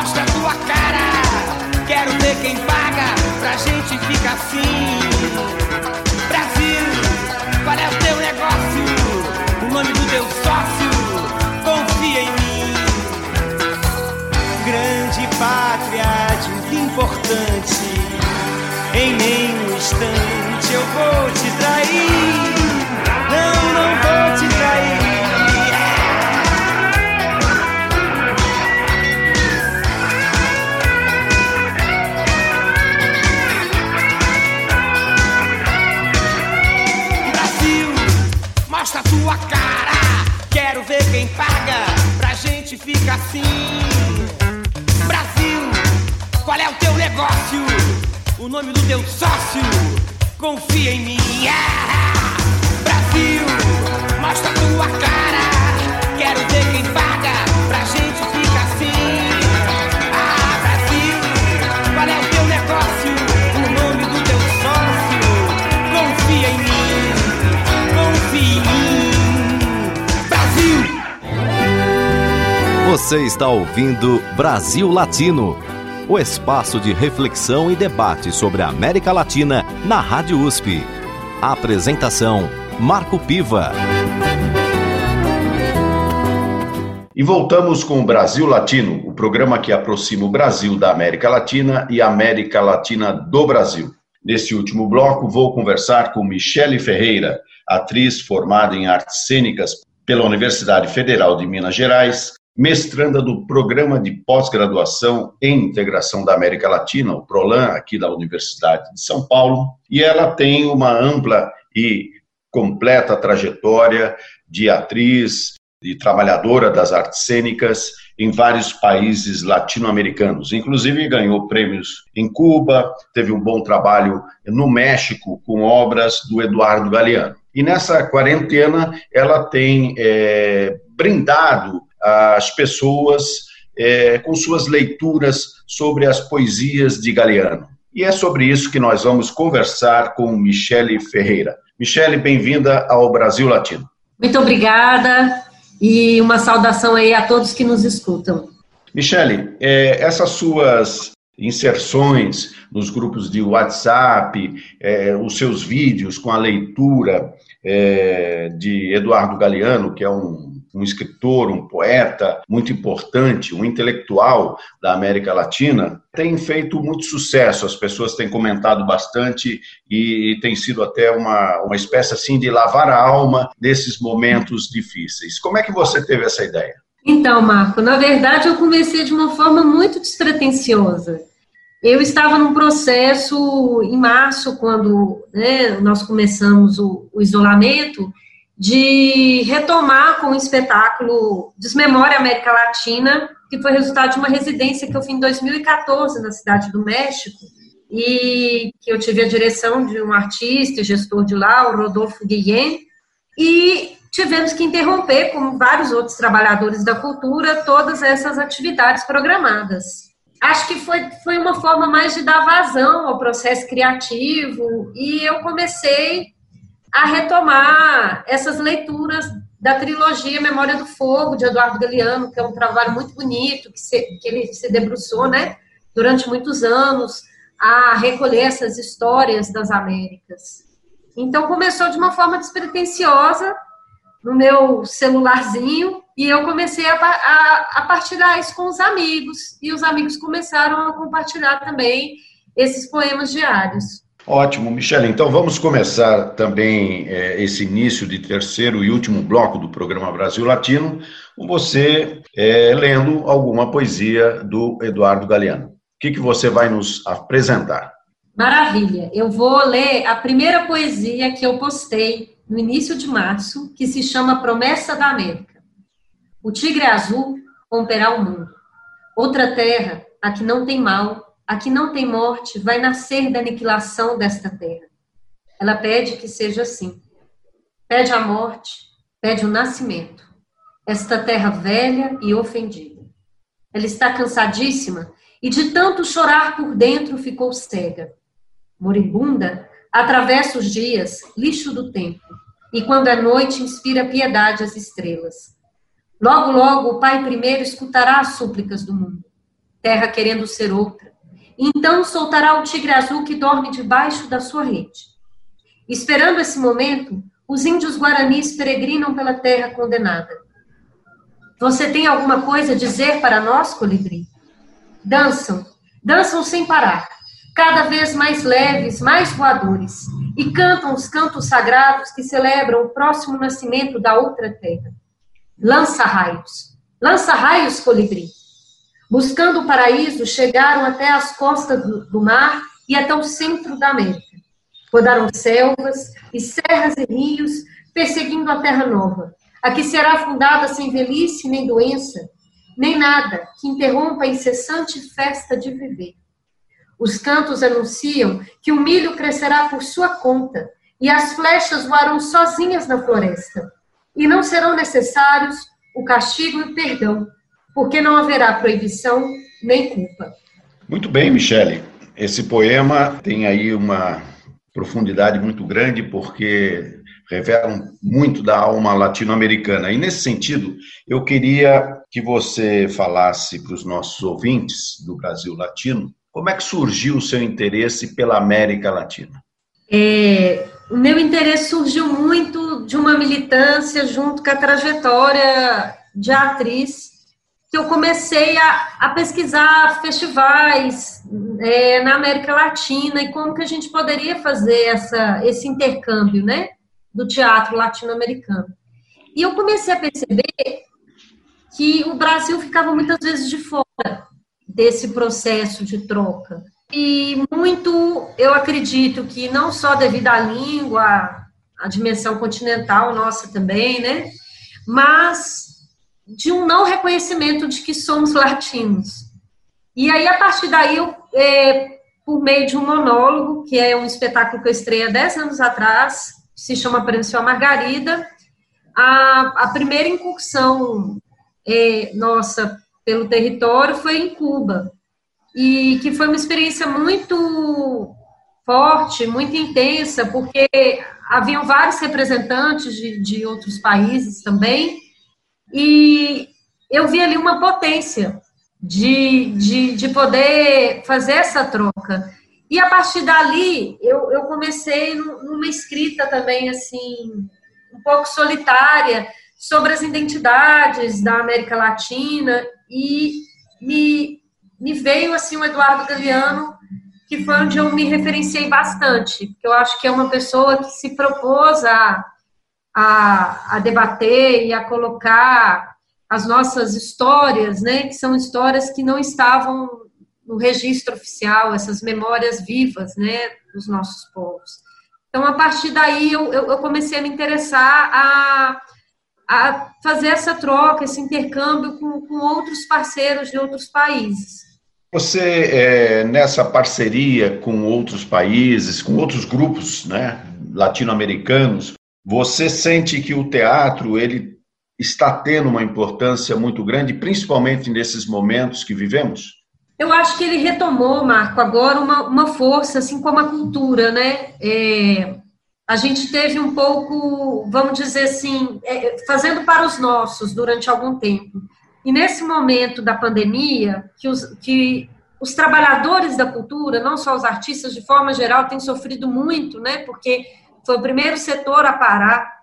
Speaker 6: Mostra tua cara, quero ver quem paga pra gente ficar assim. Brasil, qual é o teu negócio? O nome do teu sócio? Confia em mim. Grande pátria, de importante. Em nenhum instante eu vou te trair. Ficar assim. Brasil, qual é o teu negócio? O nome do teu sócio? Confia em mim. Ah! Brasil, mostra tua cara. Quero ver quem paga pra gente ficar assim.
Speaker 1: Você está ouvindo Brasil Latino, o espaço de reflexão e debate sobre a América Latina na Rádio USP. A apresentação Marco Piva.
Speaker 2: E voltamos com o Brasil Latino, o programa que aproxima o Brasil da América Latina e a América Latina do Brasil. Neste último bloco, vou conversar com Michele Ferreira, atriz formada em artes cênicas pela Universidade Federal de Minas Gerais, mestranda do Programa de Pós-Graduação em Integração da América Latina, o PROLAN, aqui da Universidade de São Paulo, e ela tem uma ampla e completa trajetória de atriz, de trabalhadora das artes cênicas em vários países latino-americanos. Inclusive ganhou prêmios em Cuba, teve um bom trabalho no México com obras do Eduardo Galeano. E nessa quarentena ela tem é, brindado as pessoas é, com suas leituras sobre as poesias de Galeano. E é sobre isso que nós vamos conversar com Michele Ferreira. Michele, bem-vinda ao Brasil Latino.
Speaker 7: Muito obrigada e uma saudação aí a todos que nos escutam.
Speaker 2: Michele, é, essas suas inserções nos grupos de WhatsApp, é, os seus vídeos com a leitura é, de Eduardo Galeano, que é um, um escritor, um poeta muito importante, um intelectual da América Latina, tem feito muito sucesso. As pessoas têm comentado bastante e, tem sido até uma, uma espécie assim de lavar a alma desses momentos difíceis. Como é que você teve essa ideia?
Speaker 7: Então, Marco, na verdade eu comecei de uma forma muito despretensiosa. Eu estava num processo em março, quando né, nós começamos o, o, isolamento, de retomar com o espetáculo Desmemória América Latina, que foi resultado de uma residência que eu fiz em 2014 na Cidade do México. e que eu tive a direção de um artista e gestor de lá, o Rodolfo Guilhem, e tivemos que interromper, como vários outros trabalhadores da cultura, todas essas atividades programadas. Acho que foi, foi uma forma mais de dar vazão ao processo criativo e eu comecei a retomar essas leituras da trilogia Memória do Fogo, de Eduardo Galeano, que é um trabalho muito bonito, que, se, que ele se debruçou, né, durante muitos anos, a recolher essas histórias das Américas. Então, começou de uma forma despretensiosa, no meu celularzinho, e eu comecei a, a, a partilhar isso com os amigos, e os amigos começaram a compartilhar também esses poemas diários.
Speaker 5: Ótimo, Michele. Então vamos começar também é, esse início de terceiro e último bloco do programa Brasil Latino, com você é, lendo alguma poesia do Eduardo Galeano. O que, que você vai nos apresentar?
Speaker 7: Maravilha. Eu vou ler a primeira poesia que eu postei no início de março, que se chama Promessa da América. O tigre azul romperá o mundo. Outra terra, a que não tem mal, a que não tem morte vai nascer da aniquilação desta terra. Ela pede que seja assim. Pede a morte, pede o nascimento. Esta terra velha e ofendida. Ela está cansadíssima e de tanto chorar por dentro ficou cega. Moribunda, atravessa os dias, lixo do tempo, e quando é noite inspira piedade às estrelas. Logo, logo, o Pai primeiro escutará as súplicas do mundo. Terra querendo ser outra, então soltará o tigre azul que dorme debaixo da sua rede. Esperando esse momento, os índios guaranis peregrinam pela terra condenada. Você tem alguma coisa a dizer para nós, colibri? Dançam, dançam sem parar, cada vez mais leves, mais voadores, e cantam os cantos sagrados que celebram o próximo nascimento da outra terra. Lança raios, lança raios, colibri. Buscando o paraíso, chegaram até as costas do, do mar e até o centro da América. Rodaram selvas e serras e rios, perseguindo a terra nova, a que será fundada sem velhice nem doença, nem nada que interrompa a incessante festa de viver. Os cantos anunciam que o milho crescerá por sua conta e as flechas voarão sozinhas na floresta. E não serão necessários o castigo e o perdão, porque não haverá proibição nem culpa.
Speaker 5: Muito bem, Michele. Esse poema tem aí uma profundidade muito grande, porque revela muito da alma latino-americana. E nesse sentido, eu queria que você falasse para os nossos ouvintes do Brasil Latino como é que surgiu o seu interesse pela América Latina.
Speaker 7: É, o meu interesse surgiu muito de uma militância junto com a trajetória de atriz que eu comecei a, a pesquisar festivais é, na América Latina e como que a gente poderia fazer essa, esse intercâmbio, né, do teatro latino-americano. E eu comecei a perceber que o Brasil ficava muitas vezes de fora desse processo de troca. E muito, eu acredito que não só devido à língua, à dimensão continental nossa também, né, mas de um não reconhecimento de que somos latinos. E aí, a partir daí, eu, é, por meio de um monólogo, que é um espetáculo que eu estreia há 10 anos atrás, se chama Prensou a Margarida, a, a primeira incursão é, nossa pelo território foi em Cuba, e que foi uma experiência muito forte, muito intensa, porque haviam vários representantes de, de outros países também, e eu vi ali uma potência de, de, de poder fazer essa troca. E a partir dali, eu, eu comecei numa escrita também, assim, um pouco solitária, sobre as identidades da América Latina, e me, me veio, assim, o Eduardo Galeano, que foi onde eu me referenciei bastante, porque eu acho que é uma pessoa que se propôs a a, a debater e a colocar as nossas histórias, né, que são histórias que não estavam no registro oficial, essas memórias vivas, né, dos nossos povos. Então, a partir daí, eu, eu, comecei a me interessar a, a fazer essa troca, esse intercâmbio com, com outros parceiros de outros países.
Speaker 2: Você, é, nessa parceria com outros países, com outros grupos né, latino-americanos, você sente que o teatro ele está tendo uma importância muito grande, principalmente nesses momentos que vivemos?
Speaker 7: Eu acho que ele retomou, Marco, agora uma, uma força, assim como a cultura, né? É, a gente teve um pouco, vamos dizer assim, é, fazendo para os nossos durante algum tempo. E nesse momento da pandemia, que os, que os trabalhadores da cultura, não só os artistas, de forma geral, têm sofrido muito, né? Porque foi o primeiro setor a parar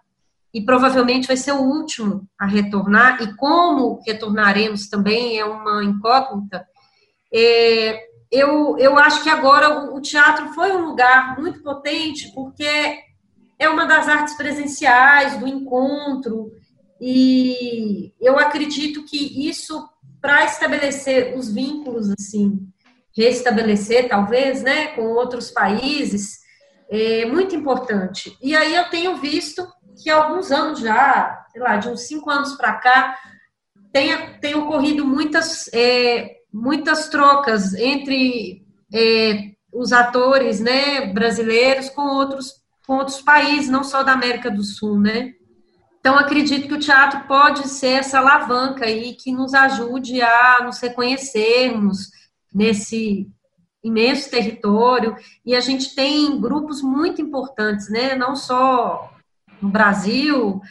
Speaker 7: e provavelmente vai ser o último a retornar. E como retornaremos também é uma incógnita. É, eu, eu acho que agora o, teatro foi um lugar muito potente, porque é uma das artes presenciais, do encontro, e eu acredito que isso, para estabelecer os vínculos, assim, restabelecer, talvez, né, com outros países, é muito importante. E aí eu tenho visto que há alguns anos já, sei lá, de uns cinco anos para cá, tem, tem ocorrido muitas, é, muitas trocas entre é, os atores né, brasileiros com outros, com outros países, não só da América do Sul, né? Então, acredito que o teatro pode ser essa alavanca aí que nos ajude a nos reconhecermos nesse imenso território. E a gente tem grupos muito importantes, né? Não só no Brasil,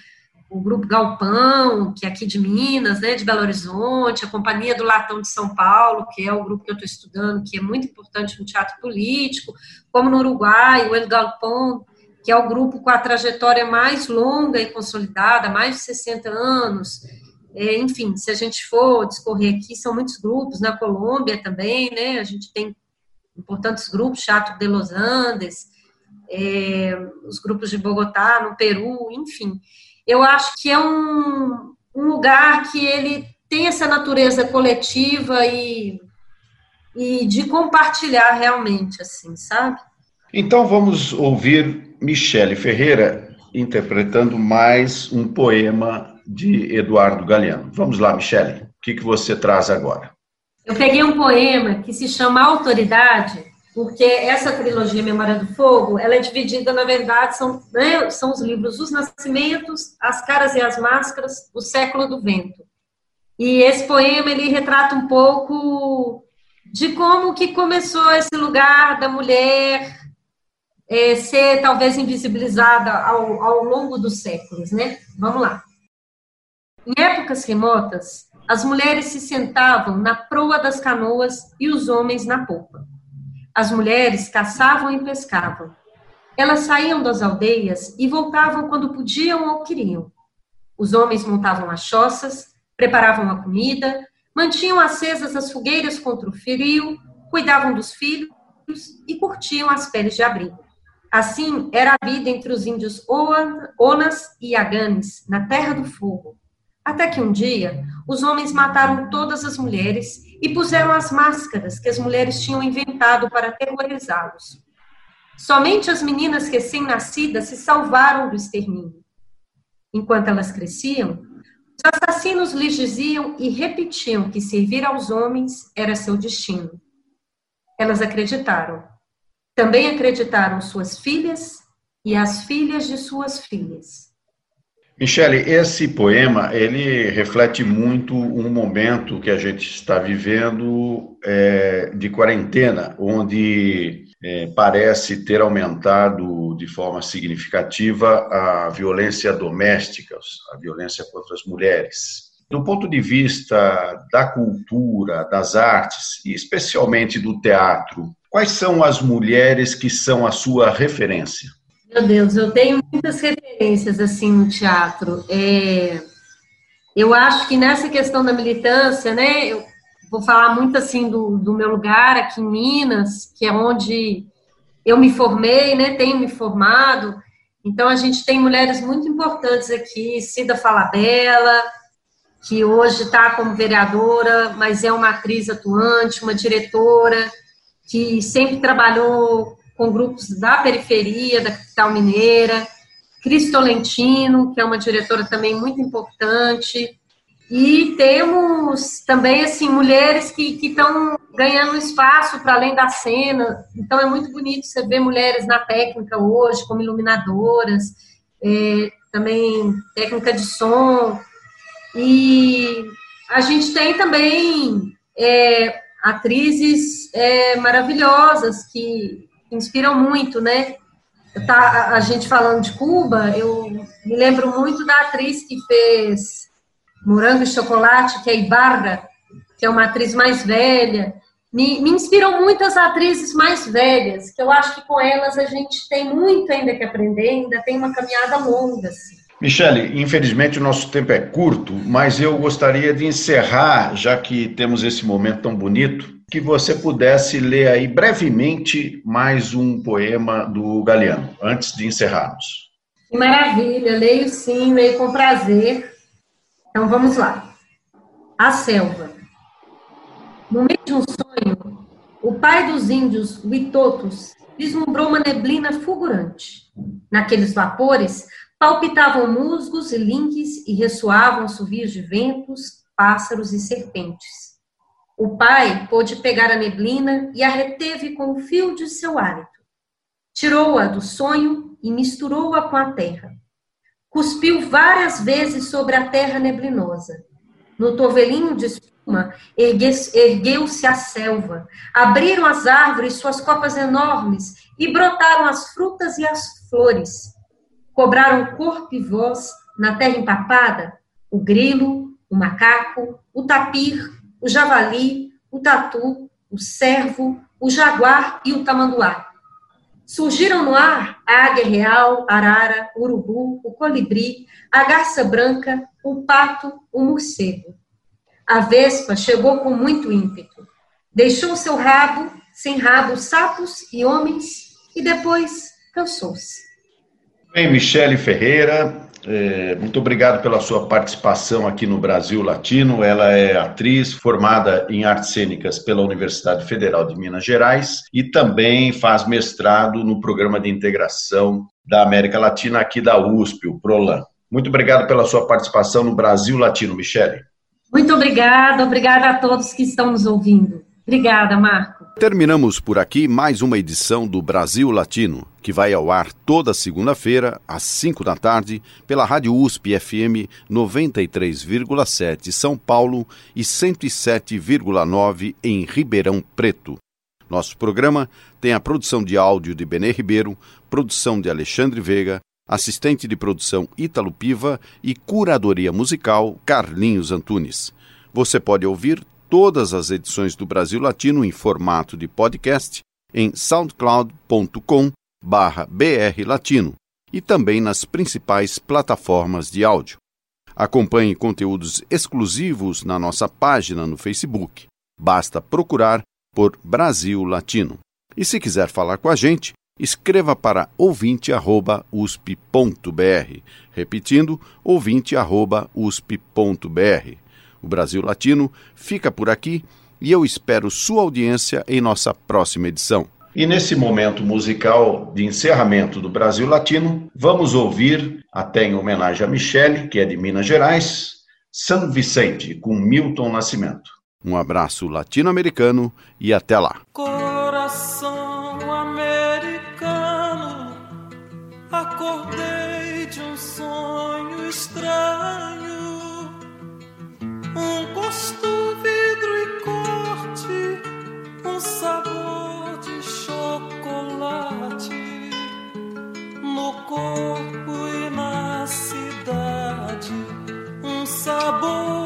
Speaker 7: o Grupo Galpão, que é aqui de Minas, né, de Belo Horizonte, a Companhia do Latão de São Paulo, que é o grupo que eu estou estudando, que é muito importante no teatro político, como no Uruguai, o El Galpão, que é o grupo com a trajetória mais longa e consolidada, mais de 60 anos. É, enfim, se a gente for discorrer aqui, são muitos grupos, na Colômbia também, né? A gente tem importantes grupos, Chato de Los Andes, é, os grupos de Bogotá, no Peru, enfim. Eu acho que é um, um lugar que ele tem essa natureza coletiva e, e de compartilhar realmente, assim, sabe?
Speaker 2: Então vamos ouvir Michele Ferreira interpretando mais um poema de Eduardo Galeano. Vamos lá, Michele, o que, que você traz agora?
Speaker 7: Eu peguei um poema que se chama Autoridade, porque essa trilogia Memória do Fogo, ela é dividida, na verdade, são, né, são os livros Os Nascimentos, As Caras e as Máscaras, O Século do Vento. E esse poema, ele retrata um pouco de como que começou esse lugar da mulher é, ser talvez invisibilizada ao, ao longo dos séculos, né? Vamos lá. Em épocas remotas, as mulheres se sentavam na proa das canoas e os homens na popa. As mulheres caçavam e pescavam. Elas saíam das aldeias e voltavam quando podiam ou queriam. Os homens montavam as choças, preparavam a comida, mantinham acesas as fogueiras contra o frio, cuidavam dos filhos e curtiam as peles de abrigo. Assim era a vida entre os índios Onas e Aganes, na Terra do Fogo. Até que um dia, os homens mataram todas as mulheres e puseram as máscaras que as mulheres tinham inventado para aterrorizá-los. Somente as meninas recém-nascidas se salvaram do extermínio. Enquanto elas cresciam, os assassinos lhes diziam e repetiam que servir aos homens era seu destino. Elas acreditaram também acreditaram suas filhas e as filhas de suas filhas.
Speaker 2: Michele, esse poema ele reflete muito um momento que a gente está vivendo é, de quarentena, onde é, parece ter aumentado de forma significativa a violência doméstica, a violência contra as mulheres. Do ponto de vista da cultura, das artes e especialmente do teatro, Quais são as mulheres que são a sua referência?
Speaker 7: Meu Deus, eu tenho muitas referências assim no teatro. É, eu acho que nessa questão da militância, né, eu vou falar muito assim do, do meu lugar aqui em Minas, que é onde eu me formei, né, tenho me formado. Então a gente tem mulheres muito importantes aqui, Cida Falabella, que hoje está como vereadora, mas é uma atriz atuante, uma diretora que sempre trabalhou com grupos da periferia, da capital mineira, Cris Tolentino, que é uma diretora também muito importante, E temos também, assim, mulheres que estão ganhando espaço para além da cena. Então, é muito bonito você ver mulheres na técnica hoje, como iluminadoras, é, também técnica de som. E a gente tem também é, atrizes é, maravilhosas que inspiram muito, né? Tá, a gente falando de Cuba, eu me lembro muito da atriz que fez Morango e Chocolate, que é Ibarra, que é uma atriz mais velha. Me, me inspiram muitas atrizes mais velhas, que eu acho que com elas a gente tem muito ainda que aprender, ainda tem uma caminhada longa. Assim.
Speaker 8: Michele, infelizmente o nosso tempo é curto, mas eu gostaria de encerrar, já que temos esse momento tão bonito, que você pudesse ler aí brevemente mais um poema do Galeano, antes de encerrarmos.
Speaker 7: Que maravilha, leio sim, leio com prazer. Então vamos lá. A selva. No meio de um sonho, o pai dos índios, Witotos, vislumbrou uma neblina fulgurante. Naqueles vapores, palpitavam musgos e linques e ressoavam assovios de ventos, pássaros e serpentes. O pai pôde pegar a neblina e a reteve com o fio de seu hálito. Tirou-a do sonho e misturou-a com a terra. Cuspiu várias vezes sobre a terra neblinosa. No tovelinho de espuma, ergueu-se a selva. Abriram as árvores suas copas enormes e brotaram as frutas e as flores. Cobraram corpo e voz na terra empapada o grilo, o macaco, o tapir, o javali, o tatu, o cervo, o jaguar e o tamanduá. Surgiram no ar a águia real, arara, o urubu, o colibri, a garça branca, o pato, o morcego. A vespa chegou com muito ímpeto. Deixou seu rabo, sem rabo, sapos e homens, e depois cansou-se.
Speaker 8: Bem, Michele Ferreira, é, muito obrigado pela sua participação aqui no Brasil Latino. Ela é atriz formada em artes cênicas pela Universidade Federal de Minas Gerais e também faz mestrado no programa de integração da América Latina aqui da USP, o PROLAN. Muito obrigado pela sua participação no Brasil Latino, Michele.
Speaker 7: Muito obrigada, obrigada a todos que estão nos ouvindo. Obrigada, Marco.
Speaker 2: Terminamos por aqui mais uma edição do Brasil Latino, que vai ao ar toda segunda-feira, às 5 da tarde, pela Rádio USP FM 93,7 São Paulo e 107,9 em Ribeirão Preto. Nosso programa tem a produção de áudio de Benê Ribeiro, produção de Alexandre Veiga, assistente de produção Ítalo Piva e curadoria musical Carlinhos Antunes. Você pode ouvir todas as edições do Brasil Latino em formato de podcast em soundcloud.com brlatino e também nas principais plataformas de áudio. Acompanhe conteúdos exclusivos na nossa página no Facebook. Basta procurar por Brasil Latino. E se quiser falar com a gente, escreva para ouvinte@usp.br, repetindo ouvinte@usp.br. O Brasil Latino fica por aqui e eu espero sua audiência em nossa próxima edição.
Speaker 8: E nesse momento musical de encerramento do Brasil Latino, vamos ouvir, até em homenagem a Michele, que é de Minas Gerais, San Vicente, com Milton Nascimento.
Speaker 2: Um abraço latino-americano e até lá.
Speaker 9: Corpo e na cidade, um sabor